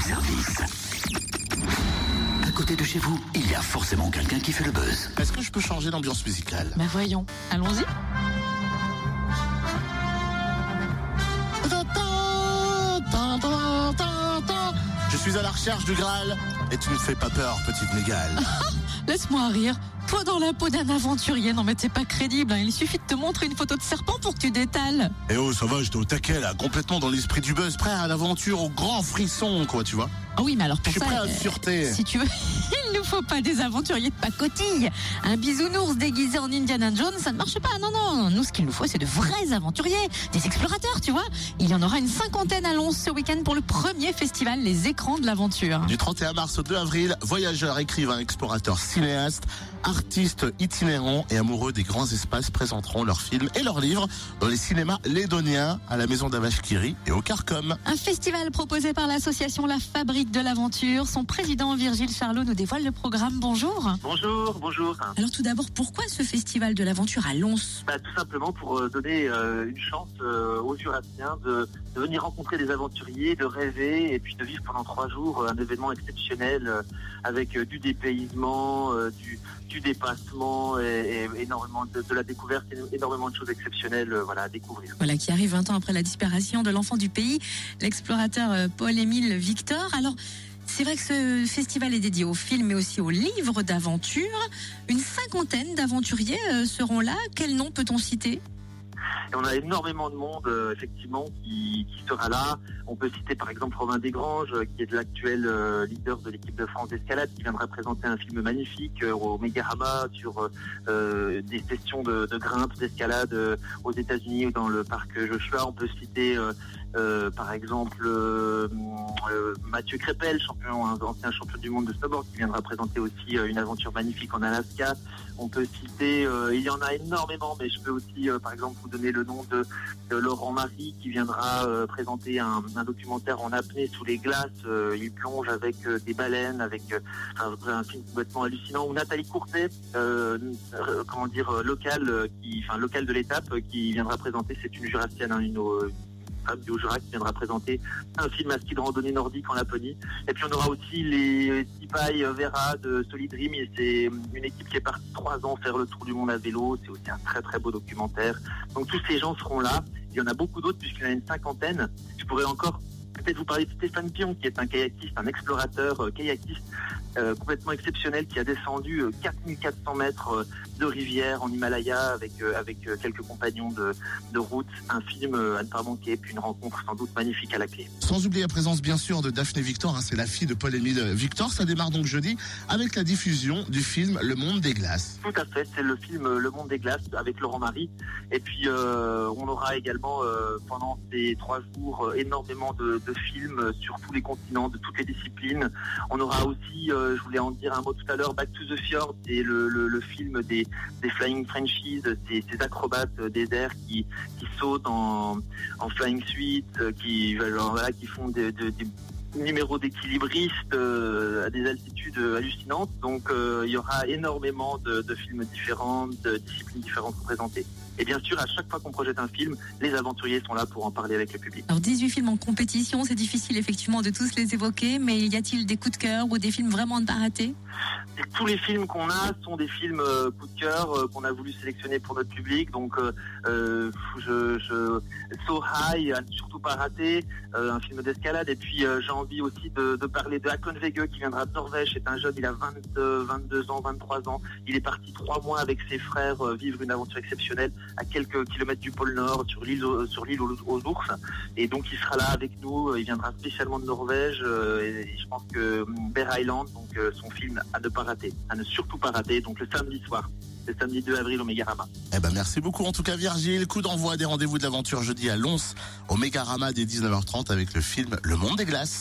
service. À côté de chez vous, il y a forcément quelqu'un qui fait le buzz. Est-ce que je peux changer d'ambiance musicale? Bah voyons, allons-y. Je suis à la recherche du Graal et tu ne fais pas peur, petite mégale. Laisse-moi rire. Toi dans la peau d'un aventurier, non mais t'es pas crédible. hein. Il suffit de te montrer une photo de serpent pour que tu détales. Eh oh, ça va, j'étais au taquet là, complètement dans l'esprit du buzz, prêt à l'aventure, au grand frisson, quoi, tu vois. Ah oui, mais alors Je pour suis ça, prêt à euh, la sûreté. si tu veux, il nous faut pas des aventuriers de pacotille. Un bisounours déguisé en Indiana Jones, ça ne marche pas. Non, non. Nous, ce qu'il nous faut, c'est de vrais aventuriers, des explorateurs, tu vois. Il y en aura une cinquantaine à Lons ce week-end pour le premier festival Les Écrans de l'Aventure. Du 31 mars au 2 avril, voyageurs, écrivains, explorateurs, cinéastes, artistes itinérants et amoureux des grands espaces présenteront leurs films et leurs livres dans les cinémas lédoniens, à la maison d'Avashkiri et au Carcom. Un festival proposé par l'association La Fabrique de l'Aventure. Son président Virgile Charlot nous dévoile le programme. Bonjour. Bonjour, bonjour. Alors tout d'abord, pourquoi ce festival de l'aventure à Lons? Bah, tout simplement pour euh, donner euh, une chance euh, aux Jurassiens de, de venir rencontrer des aventuriers, de rêver et puis de vivre pendant trois jours un événement exceptionnel euh, avec du dépaysement, du, du dépassement et, et énormément de, de la découverte, énormément de choses exceptionnelles voilà, à découvrir. Voilà, qui arrive 20 ans après la disparition de l'enfant du pays, l'explorateur Paul-Émile Victor. Alors, c'est vrai que ce festival est dédié aux films mais aussi aux livres d'aventure. Une cinquantaine d'aventuriers euh, seront là. Quel nom peut-on citer? Et on a énormément de monde, euh, effectivement, qui, sera là. On peut citer par exemple Romain Desgranges, euh, qui est l'actuel euh, leader de l'équipe de France d'escalade, qui viendra présenter un film magnifique au Megarama sur des sessions de, grimpe, d'escalade aux États-Unis ou dans le parc Joshua. On peut citer par exemple Mathieu Crépel, ancien champion du monde de snowboard, qui viendra présenter aussi une aventure magnifique en Alaska. On peut citer, il y en a énormément, mais je peux aussi, par exemple, vous donner le nom de, Laurent Marie qui viendra euh, présenter un, documentaire en apnée sous les glaces. Euh, il plonge avec euh, des baleines, avec un, film complètement hallucinant. Ou Nathalie Courtet, comment dire, locale, qui, enfin de l'étape, qui viendra présenter. C'est une jurassienne, hein, une, euh, femme qui viendra présenter un film à ski de randonnée nordique en Laponie. Et puis on aura aussi les Stipaï Vera de Solid Dream. C'est une équipe qui est partie trois ans faire le tour du monde à vélo. C'est aussi un très très beau documentaire. Donc tous ces gens seront là. Il y en a beaucoup d'autres puisqu'il y en a une cinquantaine. Je pourrais encore peut-être vous parler de Stéphane Pion qui est un kayakiste, un explorateur euh, kayakiste euh, complètement exceptionnel qui a descendu euh, 4400 mètres euh, de rivière en Himalaya avec euh, avec euh, quelques compagnons de, de route. Un film euh, à ne pas manquer, puis une rencontre sans doute magnifique à la clé. Sans oublier la présence bien sûr de Daphné Victor, hein, c'est la fille de Paul-Émile Victor. Ça démarre donc jeudi avec la diffusion du film Le Monde des Glaces. Tout à fait, c'est le film euh, Le Monde des Glaces avec Laurent Marie. Et puis euh, on aura également euh, pendant ces trois jours euh, énormément de, de films euh, sur tous les continents, de toutes les disciplines. On aura aussi, euh, je voulais en dire un mot tout à l'heure, Back to the Fjord, c'est le, le, film des, des Flying Frenchies, ces, ces acrobates des airs qui, qui sautent en, en flying suite, euh, qui, qui font des, des- des numéros d'équilibristes euh, à des altitudes hallucinantes. Donc il y aura énormément de, de films différents, de disciplines différentes représentées. Et bien sûr, à chaque fois qu'on projette un film, les aventuriers sont là pour en parler avec le public. Alors 18 films en compétition, c'est difficile effectivement de tous les évoquer, mais y a-t-il des coups de cœur ou des films vraiment à ne pas rater? Tous les films qu'on a sont des films euh, coup de cœur euh, qu'on a voulu sélectionner pour notre public. Donc, euh, euh, je, je, So High, à ne surtout pas rater, un film d'escalade. Et puis, j'ai envie aussi de, de parler de Hakon Vege qui viendra de Norvège. C'est un jeune, il a 20, euh, 22 ans, 23 ans. Il est parti trois mois avec ses frères vivre une aventure exceptionnelle à quelques kilomètres du pôle Nord, sur l'île aux- ours. Et donc, il sera là avec nous. Il viendra spécialement de Norvège. euh, et, je pense que Bear Island, donc euh, son film à ne pas rater, à ne surtout pas rater. Donc, le samedi soir, le samedi 2 avril au Megarama. Eh ben merci beaucoup en tout cas Virgile. Coup d'envoi des rendez-vous de l'aventure jeudi à Lons au Mégarama dès 19h30 avec le film Le Monde des Glaces.